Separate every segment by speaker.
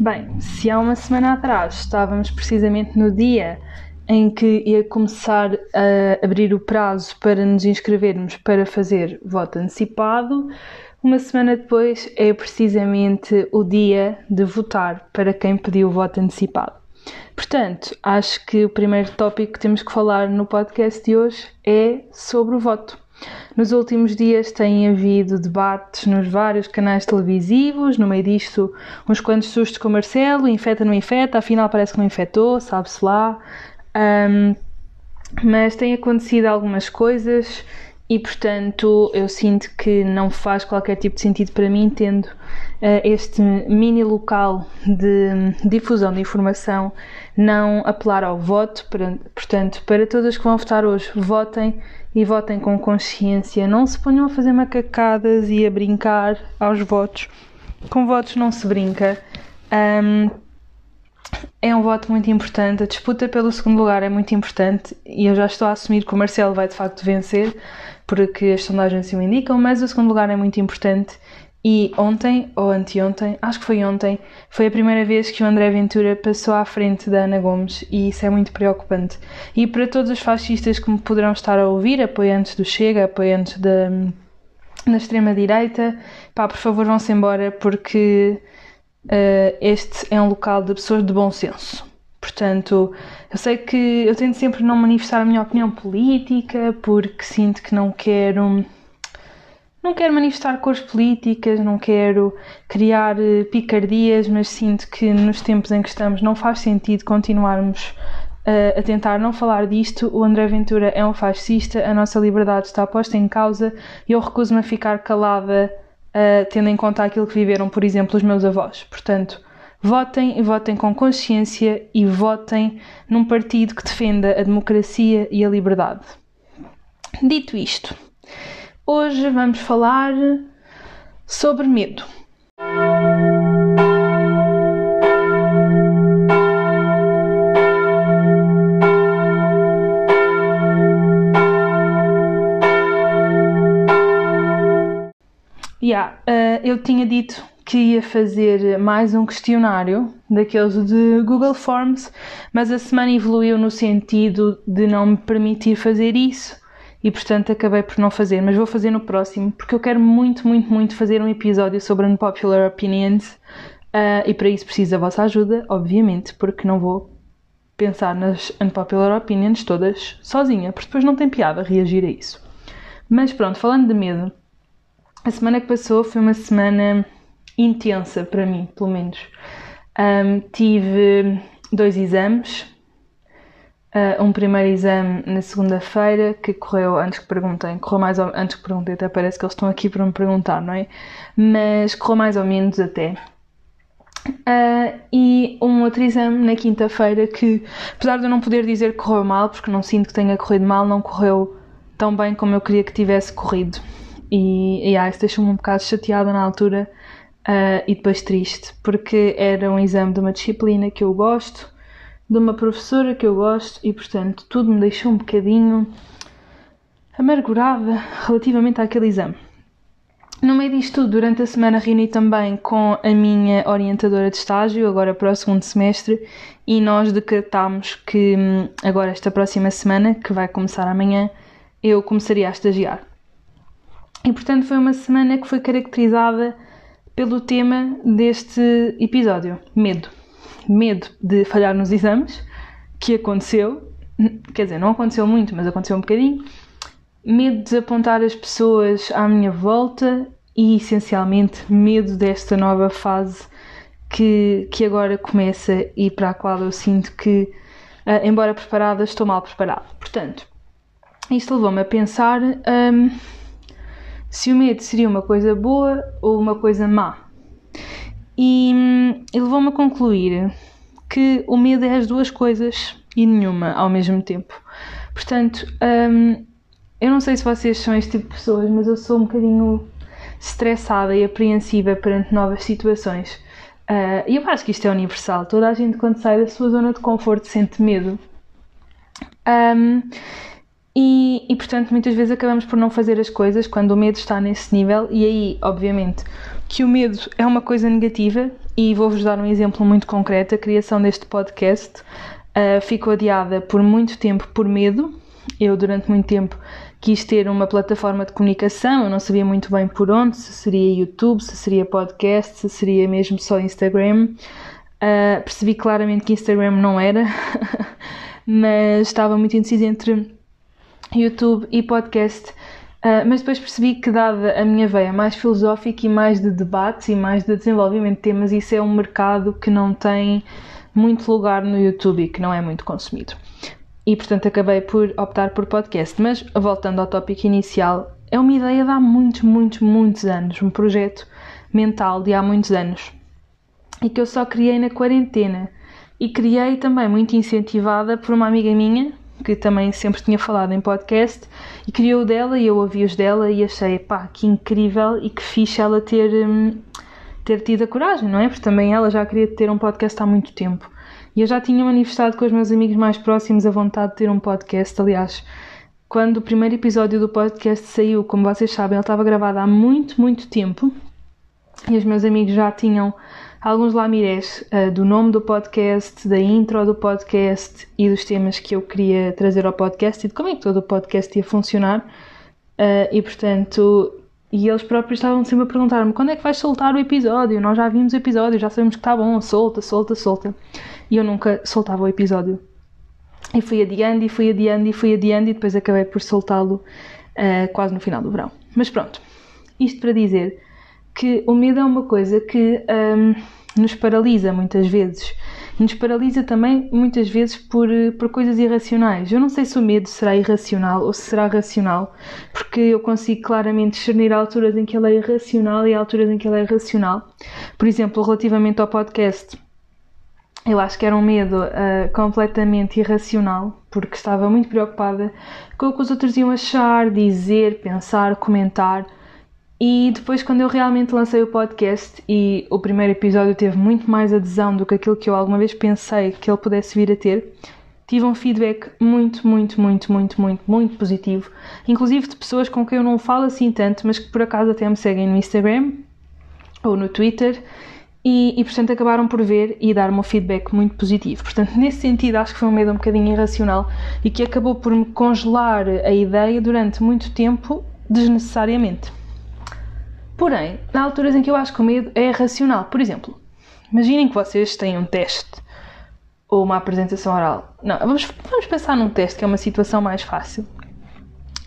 Speaker 1: Bem, se há uma semana atrás estávamos precisamente no dia em que ia começar a abrir o prazo para nos inscrevermos para fazer voto antecipado, uma semana depois é precisamente o dia de votar para quem pediu o voto antecipado. Portanto, acho que o primeiro tópico que temos que falar no podcast de hoje é sobre o voto. Nos últimos dias têm havido debates nos vários canais televisivos, no meio disto, uns quantos sustos com o Marcelo, infeta não infeta, afinal parece que não infectou, sabe-se lá. Um, mas têm acontecido algumas coisas e, portanto, eu sinto que não faz qualquer tipo de sentido para mim, tendo uh, este mini local de difusão de informação, não apelar ao voto. Portanto, para todas que vão votar hoje, votem e votem com consciência. Não se ponham a fazer macacadas e a brincar aos votos. Com votos não se brinca. Um, é um voto muito importante. A disputa pelo segundo lugar é muito importante e eu já estou a assumir que o Marcelo vai de facto vencer, porque as sondagens assim o indicam, mas o segundo lugar é muito importante e ontem, ou anteontem, acho que foi ontem, foi a primeira vez que o André Ventura passou à frente da Ana Gomes e isso é muito preocupante. E para todos os fascistas que me poderão estar a ouvir, apoiantes do Chega, apoiantes da, da extrema-direita, pá, por favor vão-se embora porque uh, este é um local de pessoas de bom senso. Portanto, eu sei que eu tento sempre não manifestar a minha opinião política porque sinto que não quero não quero manifestar cores políticas, não quero criar eh, picardias, mas sinto que nos tempos em que estamos não faz sentido continuarmos uh, a tentar não falar disto. O André Ventura é um fascista, a nossa liberdade está posta em causa e eu recuso-me a ficar calada, uh, tendo em conta aquilo que viveram, por exemplo, os meus avós. Portanto, votem e votem com consciência e votem num partido que defenda a democracia e a liberdade. Dito isto, Hoje vamos falar sobre medo. Yeah, uh, eu tinha dito que ia fazer mais um questionário daqueles de Google Forms, mas a semana evoluiu no sentido de não me permitir fazer isso e portanto acabei por não fazer, mas vou fazer no próximo porque eu quero muito, muito, muito fazer um episódio sobre unpopular opinions uh, e para isso preciso da vossa ajuda, obviamente, porque não vou pensar nas unpopular opinions todas sozinha, porque depois não tem piada reagir a isso. Mas pronto, falando de medo, a semana que passou foi uma semana intensa para mim, pelo menos. Um, tive dois exames, uh, um primeiro exame na segunda-feira que correu, antes que perguntem, correu mais ou, antes que perguntem, até parece que eles estão aqui para me perguntar, não é? Mas correu mais ou menos até. Uh, e um outro exame na quinta-feira que, apesar de eu não poder dizer que correu mal, porque não sinto que tenha corrido mal, não correu tão bem como eu queria que tivesse corrido. E, e ah, isso deixou-me um bocado chateada na altura uh, e depois triste, porque era um exame de uma disciplina que eu gosto de uma professora que eu gosto e, portanto, tudo me deixou um bocadinho amargurada relativamente àquele exame. No meio disto tudo, durante a semana reuni também com a minha orientadora de estágio, agora para o segundo semestre, e nós decretámos que hum, agora esta próxima semana, que vai começar amanhã, eu começaria a estagiar. E portanto foi uma semana que foi caracterizada pelo tema deste episódio: medo medo de falhar nos exames, que aconteceu, quer dizer, não aconteceu muito, mas aconteceu um bocadinho. Medo de desapontar as pessoas à minha volta e, essencialmente, medo desta nova fase que, que agora começa e para a qual eu sinto que, uh, embora preparada, estou mal preparada. Portanto, isto levou-me a pensar um, se o medo seria uma coisa boa ou uma coisa má. E, e levou-me a concluir que o medo é as duas coisas e nenhuma ao mesmo tempo. Portanto, hum, eu não sei se vocês são este tipo de pessoas, mas eu sou um bocadinho estressada e apreensiva perante novas situações. Uh, e eu acho que isto é universal. Toda a gente, quando sai da sua zona de conforto, sente medo. Um, e, e, portanto, muitas vezes acabamos por não fazer as coisas quando o medo está nesse nível, e aí, obviamente, que o medo é uma coisa negativa e vou-vos dar um exemplo muito concreto. A criação deste podcast uh, ficou adiada por muito tempo por medo. Eu, durante muito tempo, quis ter uma plataforma de comunicação, eu não sabia muito bem por onde, se seria YouTube, se seria podcast, se seria mesmo só Instagram. Uh, percebi claramente que Instagram não era, mas estava muito indecisa entre YouTube e podcast. Uh, mas depois percebi que, dada a minha veia mais filosófica e mais de debates e mais de desenvolvimento de temas, isso é um mercado que não tem muito lugar no YouTube e que não é muito consumido. E portanto acabei por optar por podcast. Mas voltando ao tópico inicial, é uma ideia de há muitos, muitos, muitos anos, um projeto mental de há muitos anos e que eu só criei na quarentena. E criei também muito incentivada por uma amiga minha, que também sempre tinha falado em podcast, e criou dela e eu ouvi os dela e achei, pá, que incrível e que fixe ela ter, hum, ter tido a coragem, não é? Porque também ela já queria ter um podcast há muito tempo. E eu já tinha manifestado com os meus amigos mais próximos a vontade de ter um podcast, aliás. Quando o primeiro episódio do podcast saiu, como vocês sabem, ele estava gravado há muito, muito tempo e os meus amigos já tinham alguns lamirés uh, do nome do podcast, da intro do podcast e dos temas que eu queria trazer ao podcast e de como é que todo o podcast ia funcionar. Uh, e portanto, e eles próprios estavam sempre a perguntar-me quando é que vais soltar o episódio? Nós já vimos o episódio, já sabemos que está bom, solta, solta, solta. E eu nunca soltava o episódio. E fui adiando, e fui adiando, e fui adiando, e depois acabei por soltá-lo uh, quase no final do verão. Mas pronto, isto para dizer que o medo é uma coisa que um, nos paralisa muitas vezes. Nos paralisa também muitas vezes por, por coisas irracionais. Eu não sei se o medo será irracional ou se será racional, porque eu consigo claramente discernir alturas em que ele é irracional e alturas em que ele é racional. Por exemplo, relativamente ao podcast, eu acho que era um medo uh, completamente irracional, porque estava muito preocupada com o que os outros iam achar, dizer, pensar, comentar. E depois, quando eu realmente lancei o podcast e o primeiro episódio teve muito mais adesão do que aquilo que eu alguma vez pensei que ele pudesse vir a ter, tive um feedback muito, muito, muito, muito, muito, muito positivo. Inclusive de pessoas com quem eu não falo assim tanto, mas que por acaso até me seguem no Instagram ou no Twitter. E, e portanto acabaram por ver e dar-me um feedback muito positivo. Portanto, nesse sentido, acho que foi um medo um bocadinho irracional e que acabou por me congelar a ideia durante muito tempo, desnecessariamente. Porém, há alturas em que eu acho que o medo é racional. Por exemplo, imaginem que vocês têm um teste ou uma apresentação oral. Não, vamos, vamos pensar num teste que é uma situação mais fácil.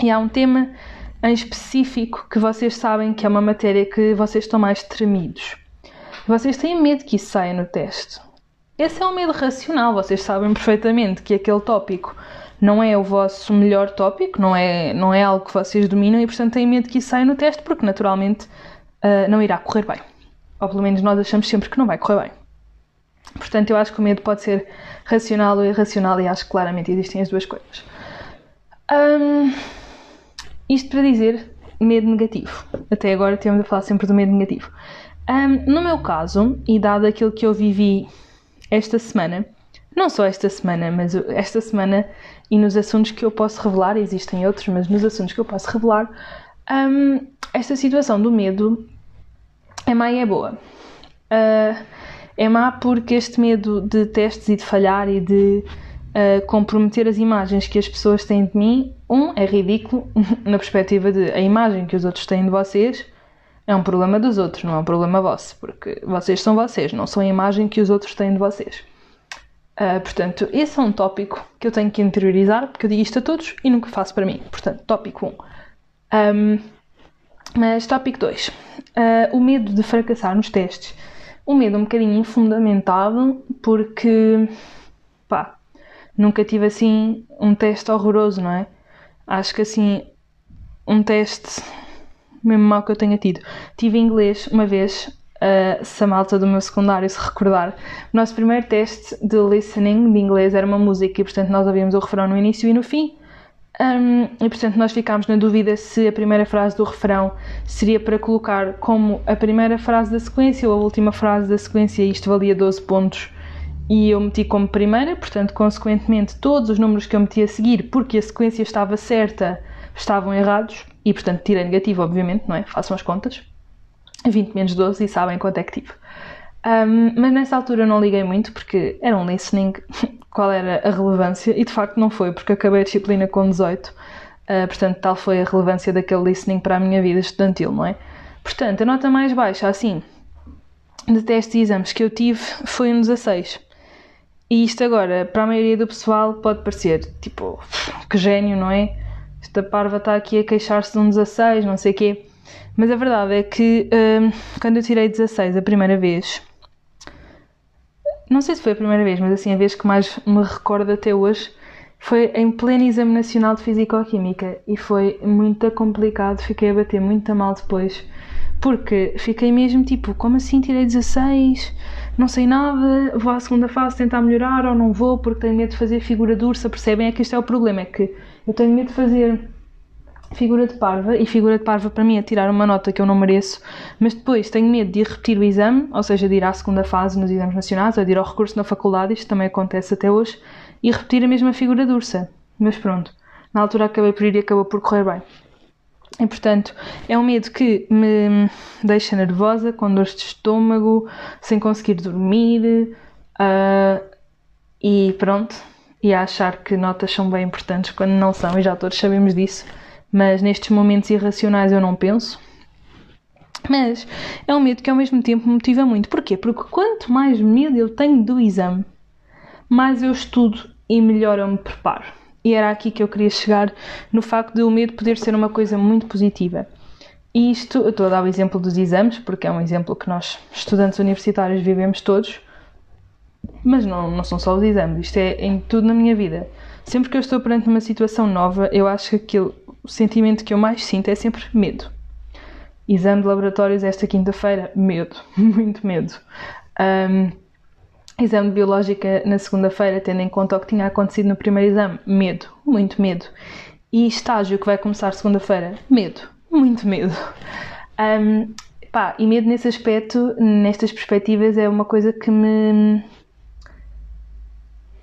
Speaker 1: E há um tema em específico que vocês sabem que é uma matéria que vocês estão mais tremidos. Vocês têm medo que isso saia no teste. Esse é um medo racional, vocês sabem perfeitamente que aquele tópico não é o vosso melhor tópico, não é, não é algo que vocês dominam e, portanto, têm medo que isso saia no teste porque, naturalmente, uh, não irá correr bem. Ou pelo menos nós achamos sempre que não vai correr bem. Portanto, eu acho que o medo pode ser racional ou irracional e acho que claramente existem as duas coisas. Um, isto para dizer medo negativo. Até agora temos a falar sempre do medo negativo. Um, no meu caso, e dado aquilo que eu vivi esta semana, não só esta semana, mas esta semana e nos assuntos que eu posso revelar, existem outros, mas nos assuntos que eu posso revelar, um, esta situação do medo é má e é boa. Uh, é má porque este medo de testes e de falhar e de uh, comprometer as imagens que as pessoas têm de mim, um, é ridículo na perspectiva de a imagem que os outros têm de vocês é um problema dos outros, não é um problema vosso, porque vocês são vocês, não são a imagem que os outros têm de vocês. Uh, portanto, esse é um tópico que eu tenho que interiorizar, porque eu digo isto a todos e nunca faço para mim. Portanto, tópico 1. Um. Mas tópico 2. Uh, ah, o medo de fracassar nos testes. Um medo um bocadinho infundamentado, porque, pá, nunca tive assim um teste horroroso, não é? Acho que assim, um teste mesmo mal que eu tenha tido. Tive inglês uma vez uh, se a malta do meu secundário se recordar, o nosso primeiro teste de listening de inglês era uma música e, portanto, nós ouvíamos o refrão no início e no fim. Um, e portanto, nós ficámos na dúvida se a primeira frase do refrão seria para colocar como a primeira frase da sequência ou a última frase da sequência, isto valia 12 pontos. E eu meti como primeira, portanto, consequentemente, todos os números que eu meti a seguir, porque a sequência estava certa, estavam errados, e portanto tirei negativo, obviamente, não é? Façam as contas. 20 menos 12 e sabem quanto é que tive. Um, mas nessa altura não liguei muito porque era um listening, qual era a relevância, e de facto não foi, porque acabei a disciplina com 18, uh, ah, portanto, tal foi a relevância daquele listening para a minha vida estudantil, não é? Portanto, a nota mais baixa, assim, de testes e exames que eu tive foi um 16. E isto agora, para a maioria do pessoal, pode parecer tipo, que gênio, não é? Esta parva está aqui a queixar-se de um 16, não sei o quê. Mas a verdade é que um, quando eu tirei 16 a primeira vez, não sei se foi a primeira vez, mas assim, a vez que mais me recordo até hoje, foi em pleno exame nacional de Físico-Química e foi muito complicado, fiquei a bater muito mal depois, porque fiquei mesmo tipo, como assim tirei 16? Não sei nada, vou à segunda fase tentar melhorar ou não vou porque tenho medo de fazer figura de ursa, percebem? É que este é o problema, é que eu tenho medo de fazer figura de parva, e figura de parva para mim é tirar uma nota que eu não mereço, mas depois tenho medo de ir repetir o exame, ou seja, de ir à segunda fase nos exames nacionais, ou de ir ao recurso na faculdade, isto também acontece até hoje, e repetir a mesma figura de ursa. Mas pronto, na altura acabei por ir e acabou por correr bem. E portanto, é um medo que me deixa nervosa, com dores de estômago, sem conseguir dormir, uh, e pronto, e a achar que notas são bem importantes quando não são, e já todos sabemos disso mas nestes momentos irracionais eu não penso. Mas é um medo que ao mesmo tempo me motiva muito. Porquê? Porque quanto mais medo eu tenho do exame, mais eu estudo e melhor eu me preparo. E era aqui que eu queria chegar no facto de o medo poder ser uma coisa muito positiva. E isto, eu estou a dar o exemplo dos exames, porque é um exemplo que nós, estudantes universitários, vivemos todos, mas não, não são só os exames, isto é em tudo na minha vida. Sempre que eu estou perante uma situação nova, eu acho que aquilo o sentimento que eu mais sinto é sempre medo. Exame de laboratórios esta quinta-feira, medo, muito medo. Um, exame de biológica na segunda-feira, tendo em conta o que tinha acontecido no primeiro exame, medo, muito medo. E estágio que vai começar segunda-feira, medo, muito medo. Um, pá, e medo nesse aspecto, nestas perspectivas, é uma coisa que me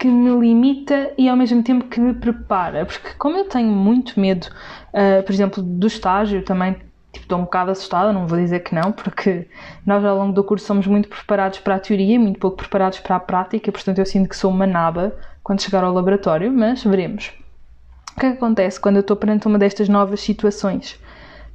Speaker 1: que me limita e ao mesmo tempo que me prepara, porque como eu tenho muito medo, uh, por exemplo, do estágio, também tipo, estou um bocado assustada, não vou dizer que não, porque nós ao longo do curso somos muito preparados para a teoria e muito pouco preparados para a prática, portanto eu sinto que sou uma naba quando chegar ao laboratório, mas veremos. O que, é que acontece quando eu estou perante uma destas novas situações?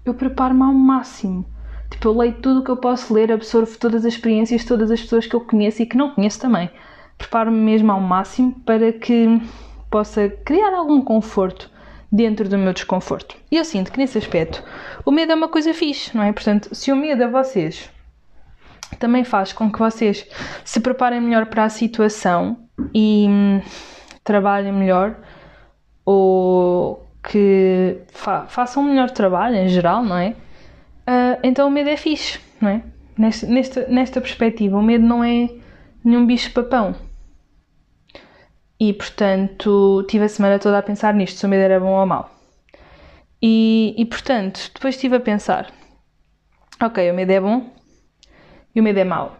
Speaker 1: Eu preparo-me ao máximo. Tipo, eu leio tudo o que eu posso ler, absorvo todas as experiências, todas as pessoas que eu conheço e que não conheço também preparo-me mesmo ao máximo para que possa criar algum conforto dentro do meu desconforto. E eu sinto que nesse aspecto o medo é uma coisa fixe, não é? Portanto, se o medo a vocês também faz com que vocês se preparem melhor para a situação e hum, trabalhem melhor ou que fa façam um melhor trabalho em geral, não é? Uh, então o medo é fixe, não é? Nesta, nesta, nesta perspectiva, o medo não é nenhum bicho-papão. E portanto tive a semana toda a pensar nisto, se o medo era bom ou mau. E, e portanto, depois estive a pensar: ok, o medo é bom e o medo é mau.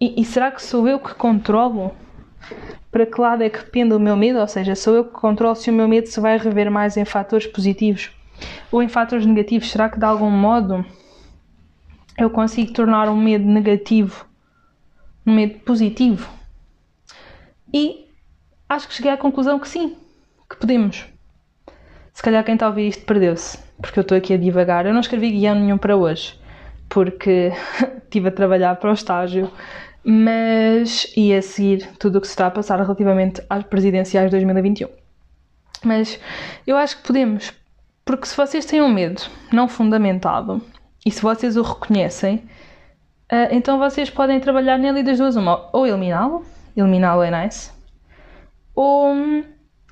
Speaker 1: E, e será que sou eu que controlo para que lado é que pende o meu medo? Ou seja, sou eu que controlo se o meu medo se vai rever mais em fatores positivos ou em fatores negativos? Será que de algum modo eu consigo tornar um medo negativo um medo positivo. E acho que cheguei à conclusão que sim, que podemos. Se calhar quem está a ouvir isto perdeu-se, porque eu estou aqui a divagar. Eu não escrevi guião nenhum para hoje, porque estive a trabalhar para o estágio, mas ia seguir tudo o que se está a passar relativamente às presidenciais de 2021. Mas eu acho que podemos, porque se vocês têm um medo não fundamentado e se vocês o reconhecem, Uh, então vocês podem trabalhar nele das duas uma. Ou eliminá-lo, eliminá-lo é nice, ou hum,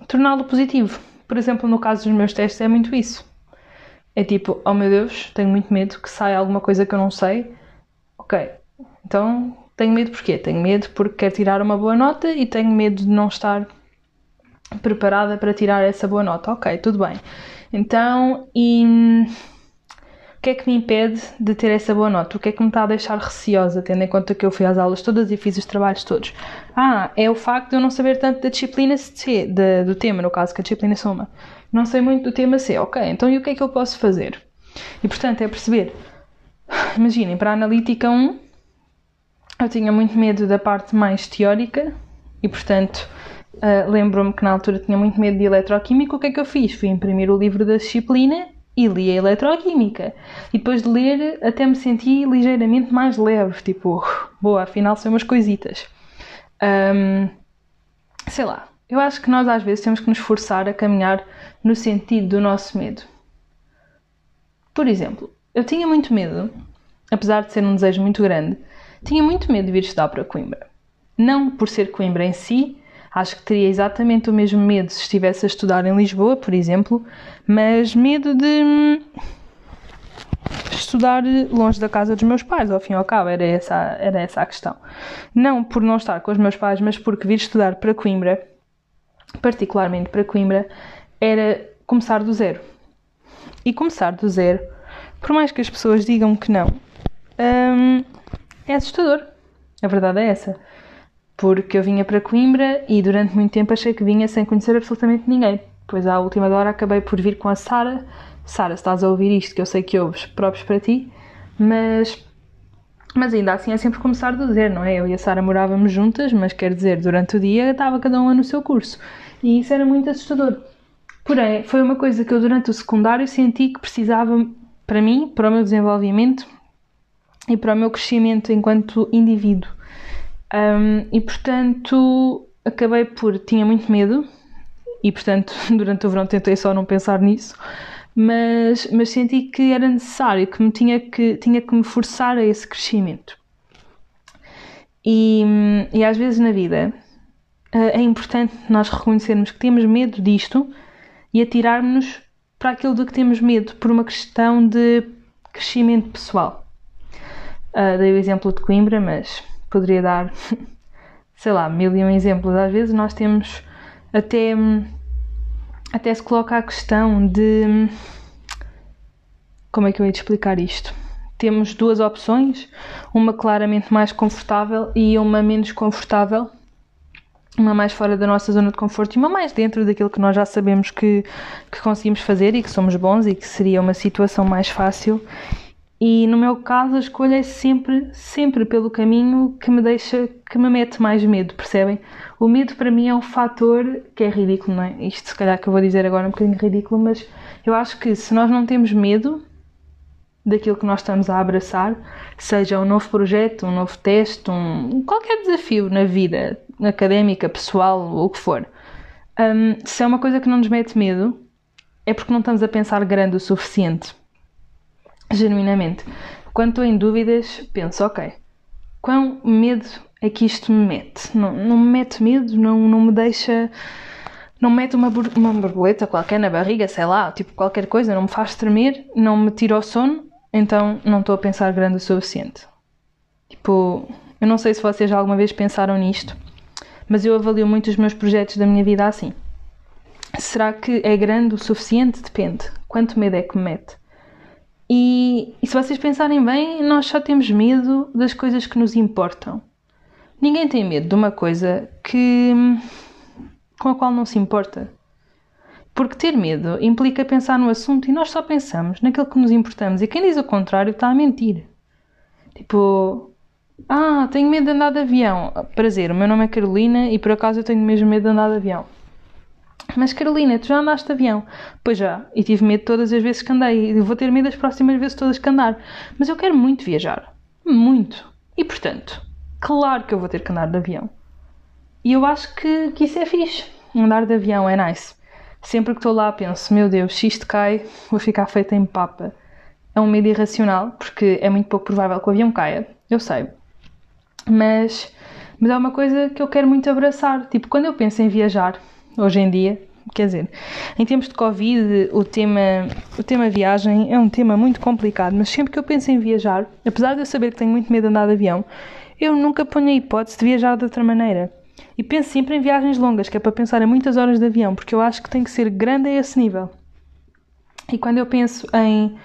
Speaker 1: torná-lo positivo. Por exemplo, no caso dos meus testes é muito isso. É tipo, oh meu Deus, tenho muito medo que saia alguma coisa que eu não sei. Ok, então tenho medo porquê? Tenho medo porque quero tirar uma boa nota e tenho medo de não estar preparada para tirar essa boa nota. Ok, tudo bem. Então, e hum, o que é que me impede de ter essa boa nota? O que é que me está a deixar receosa, tendo em conta que eu fui às aulas todas e fiz os trabalhos todos? Ah, é o facto de eu não saber tanto da disciplina C, de, do tema, no caso, que a disciplina soma. Não sei muito do tema C. Ok, então e o que é que eu posso fazer? E portanto é perceber. Imaginem, para a analítica 1, eu tinha muito medo da parte mais teórica e, portanto, uh, lembro-me que na altura tinha muito medo de eletroquímica. O que é que eu fiz? Fui imprimir o livro da disciplina e li a eletroquímica. E depois de ler, até me senti ligeiramente mais leve, tipo, boa, afinal são umas coisitas. Um, sei lá, eu acho que nós às vezes temos que nos forçar a caminhar no sentido do nosso medo. Por exemplo, eu tinha muito medo, apesar de ser um desejo muito grande, tinha muito medo de vir estudar para Coimbra. Não por ser Coimbra em si, acho que teria exatamente o mesmo medo se estivesse a estudar em Lisboa, por exemplo, mas medo de hum, estudar longe da casa dos meus pais, ao fim e ao cabo, era essa, era essa a questão. Não por não estar com os meus pais, mas porque vir estudar para Coimbra, particularmente para Coimbra, era começar do zero. E começar do zero, por mais que as pessoas digam que não, hum, é assustador. A verdade é essa. Porque eu vinha para Coimbra e durante muito tempo achei que vinha sem conhecer absolutamente ninguém. Pois à última hora acabei por vir com a Sara. Sara, estás a ouvir isto, que eu sei que ouves, próprios para ti, mas mas ainda assim é sempre começar do zero, não é? Eu e a Sara morávamos juntas, mas quer dizer, durante o dia estava cada uma no seu curso. E isso era muito assustador. Porém, foi uma coisa que eu durante o secundário senti que precisava para mim, para o meu desenvolvimento e para o meu crescimento enquanto indivíduo. Um, e portanto, acabei por. tinha muito medo, e portanto, durante o verão tentei só não pensar nisso, mas, mas senti que era necessário, que me tinha que, tinha que me forçar a esse crescimento. E, e às vezes na vida eh, é importante nós reconhecermos que temos medo disto e atirarmos-nos para aquilo do que temos medo por uma questão de crescimento pessoal. Uh, dei o exemplo de Coimbra, mas poderia dar, sei lá, mil e um exemplos. Às vezes nós temos até, até se coloca a questão de como é que eu ia te explicar isto? Temos duas opções, uma claramente mais confortável e uma menos confortável, uma mais fora da nossa zona de conforto e uma mais dentro daquilo que nós já sabemos que, que conseguimos fazer e que somos bons e que seria uma situação mais fácil. E no meu caso a escolha é sempre, sempre pelo caminho que me deixa, que me mete mais medo, percebem? O medo para mim é um fator que é ridículo, não é? Isto se calhar que eu vou dizer agora é um bocadinho ridículo, mas eu acho que se nós não temos medo daquilo que nós estamos a abraçar, seja um novo projeto, um novo teste, um, qualquer desafio na vida académica, pessoal, ou o que for, um, se é uma coisa que não nos mete medo, é porque não estamos a pensar grande o suficiente genuinamente. Quando estou em dúvidas, penso, ok, quão medo é que isto me mete? Não, não me mete medo, não, não me deixa. Não me mete uma, uma borboleta qualquer na barriga, sei lá, tipo qualquer coisa, não me faz tremer, não me tira o sono, então não estou a pensar grande o suficiente. Tipo, eu não sei se vocês já alguma vez pensaram nisto, mas eu avalio muito os meus projetos da minha vida assim. Será que é grande o suficiente? Depende. Quanto medo é que me mete? E, e, se vocês pensarem bem, nós só temos medo das coisas que nos importam. Ninguém tem medo de uma coisa que com a qual não se importa. Porque ter medo implica pensar no assunto e nós só pensamos naquilo que nos importamos. E quem diz o contrário está a mentir. Tipo, ah, tenho medo de andar de avião. Prazer, o meu nome é Carolina e por acaso eu tenho mesmo medo de andar de avião. Mas Carolina, tu já andaste de avião? Pois já, e tive medo todas as vezes que andei. E vou ter medo das próximas vezes todas que andar. Mas eu quero muito viajar. Muito. E portanto, claro que eu vou ter que andar de avião. E eu acho que, que isso é fixe. Andar de avião é nice. Sempre que estou lá penso, meu Deus, se isto cai, vou ficar feita em papa. É um medo irracional, porque é muito pouco provável que o avião caia. Eu sei. Mas, mas é uma coisa que eu quero muito abraçar. Tipo, quando eu penso em viajar, hoje em dia. Quer dizer, em tempos de Covid, o tema, o tema viagem é um tema muito complicado, mas sempre que eu penso em viajar, apesar de eu saber que tenho muito medo de andar de avião, eu nunca ponho a hipótese de viajar de outra maneira. E penso sempre em viagens longas, que é para pensar em muitas horas de avião, porque eu acho que tem que ser grande a esse nível. E quando eu penso em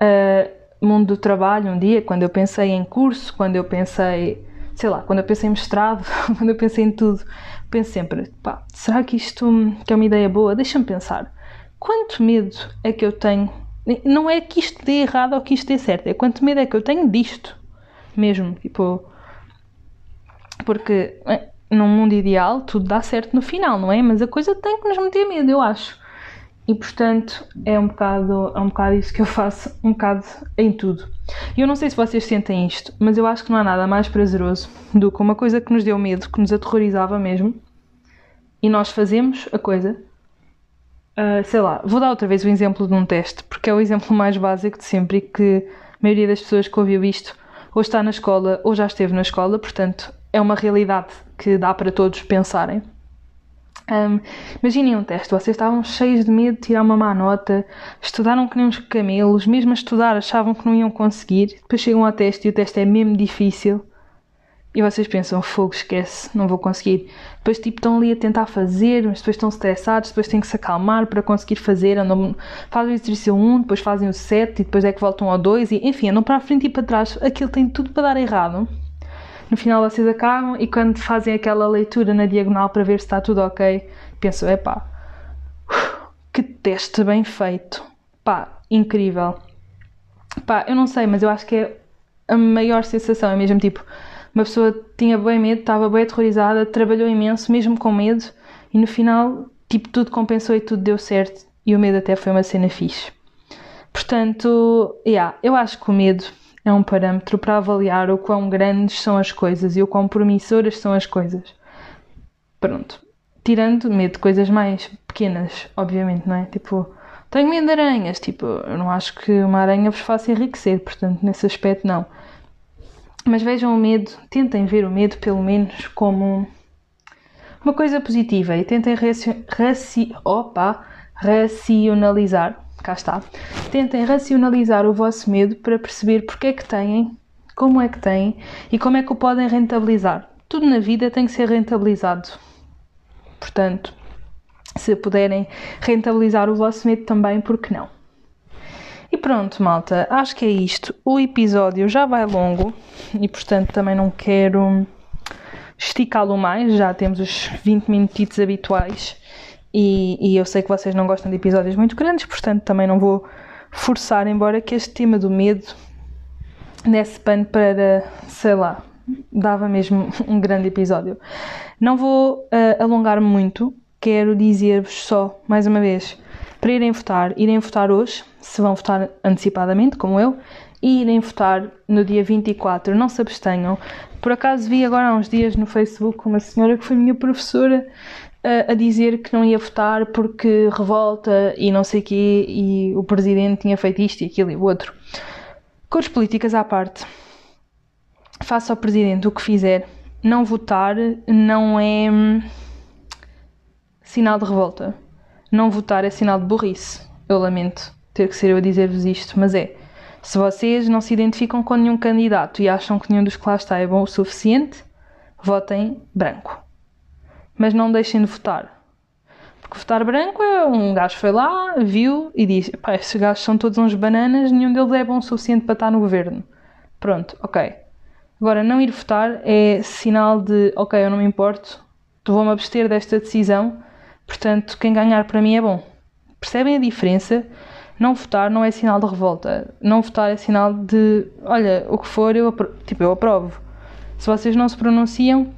Speaker 1: uh, mundo do trabalho um dia, quando eu pensei em curso, quando eu pensei, sei lá, quando eu pensei em mestrado, quando eu pensei em tudo, penso sempre, pá, será que isto que é uma ideia boa? Deixa-me pensar. Quanto medo é que eu tenho? Não é que isto dê errado ou que isto dê certo, é quanto medo é que eu tenho disto mesmo. Tipo, Porque eh, num mundo ideal tudo dá certo no final, não é? Mas a coisa tem que nos meter medo, eu acho. E portanto é um bocado, é um bocado isso que eu faço, um bocado em tudo. E eu não sei se vocês sentem isto, mas eu acho que não há nada mais prazeroso do que uma coisa que nos deu medo, que nos aterrorizava mesmo, e nós fazemos a coisa. Uh, sei lá, vou dar outra vez o exemplo de um teste, porque é o exemplo mais básico de sempre e que a maioria das pessoas que ouviu isto ou está na escola ou já esteve na escola, portanto é uma realidade que dá para todos pensarem. Um, imaginem um teste, vocês estavam cheios de medo de tirar uma má nota, estudaram que nem uns camelos, mesmo a estudar achavam que não iam conseguir, depois chegam ao teste e o teste é mesmo difícil. E vocês pensam, fogo, esquece, não vou conseguir. Depois tipo estão ali a tentar fazer, mas depois estão estressados, depois têm que se acalmar para conseguir fazer, andam, fazem o exercício 1, depois fazem o 7 e depois é que voltam ao 2 e enfim, andam para a frente e para trás, aquilo tem tudo para dar errado no final vocês acabam e quando fazem aquela leitura na diagonal para ver se está tudo ok, pensam, epá, que teste bem feito. Pá, incrível. Pá, eu não sei, mas eu acho que é a maior sensação, é mesmo tipo, uma pessoa tinha bem medo, estava bem aterrorizada, trabalhou imenso, mesmo com medo, e no final, tipo, tudo compensou e tudo deu certo, e o medo até foi uma cena fixe. Portanto, yeah, eu acho que o medo é um parâmetro para avaliar o quão grandes são as coisas e o quão promissoras são as coisas. Pronto. Tirando medo de coisas mais pequenas, obviamente, não é? Tipo, tenho medo de aranhas. Tipo, eu não acho que uma aranha vos faça enriquecer, portanto, nesse aspecto, não. Mas vejam o medo, tentem ver o medo, pelo menos, como uma coisa positiva e tentem raci raci opa, racionalizar cá está. Tentem racionalizar o vosso medo para perceber porque é que têm, como é que têm e como é que o podem rentabilizar. Tudo na vida tem que ser rentabilizado. Portanto, se puderem rentabilizar o vosso medo também, por que não? E pronto, malta, acho que é isto. O episódio já vai longo e, portanto, também não quero esticá-lo mais. Já temos os 20 minutitos habituais. E, e, eu sei que vocês não gostam de episódios muito grandes, portanto também não vou forçar, embora que este tema do medo desse pano para, sei lá, dava mesmo um grande episódio. Não vou uh, alongar muito, quero dizer-vos só, mais uma vez, para irem votar, irem votar hoje, se vão votar antecipadamente, como eu, e irem votar no dia 24, não se abstenham. Por acaso vi agora há uns dias no Facebook uma senhora que foi minha professora a, dizer que não ia votar porque revolta e não sei quê, e o presidente tinha feito isto e aquilo e o outro. Cores políticas à parte, faça ao presidente o que fizer, não votar não é hum, sinal de revolta. Não votar é sinal de burrice. Eu lamento ter que ser eu a dizer-vos isto, mas é. Se vocês não se identificam com nenhum candidato e acham que nenhum dos que lá está é bom o suficiente, votem branco mas não deixem de votar. Porque votar branco é um gajo foi lá, viu e disse: pá, estes gajos são todos uns bananas, nenhum deles é bom o suficiente para estar no governo. Pronto, ok. Agora, não ir votar é sinal de: ok, eu não me importo, vou-me abster desta decisão, portanto, quem ganhar para mim é bom. Percebem a diferença? Não votar não é sinal de revolta. Não votar é sinal de: olha, o que for, eu, tipo, eu aprovo. Se vocês não se pronunciam,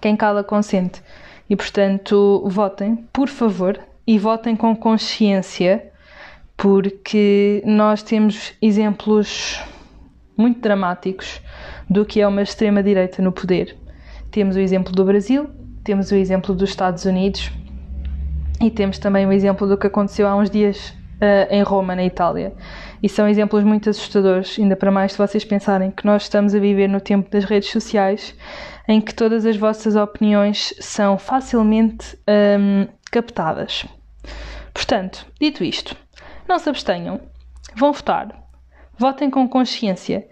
Speaker 1: quem cala consente. E portanto, votem, por favor, e votem com consciência, porque nós temos exemplos muito dramáticos do que é uma extrema-direita no poder. Temos o exemplo do Brasil, temos o exemplo dos Estados Unidos e temos também o exemplo do que aconteceu há uns dias uh, em Roma, na Itália. E são exemplos muito assustadores, ainda para mais se vocês pensarem que nós estamos a viver no tempo das redes sociais, em que todas as vossas opiniões são facilmente um, captadas. Portanto, dito isto, não se abstenham, vão votar, votem com consciência,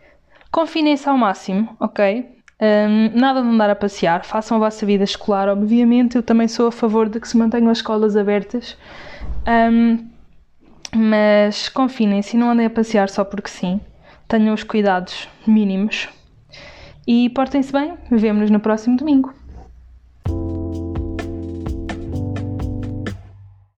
Speaker 1: confinem-se ao máximo, ok? Um, nada de andar a passear, façam a vossa vida escolar. Obviamente, eu também sou a favor de que se mantenham as escolas abertas. Um, mas confinem-se e não andem a passear só porque sim. Tenham os cuidados mínimos. E portem-se bem. Vemo-nos no próximo domingo.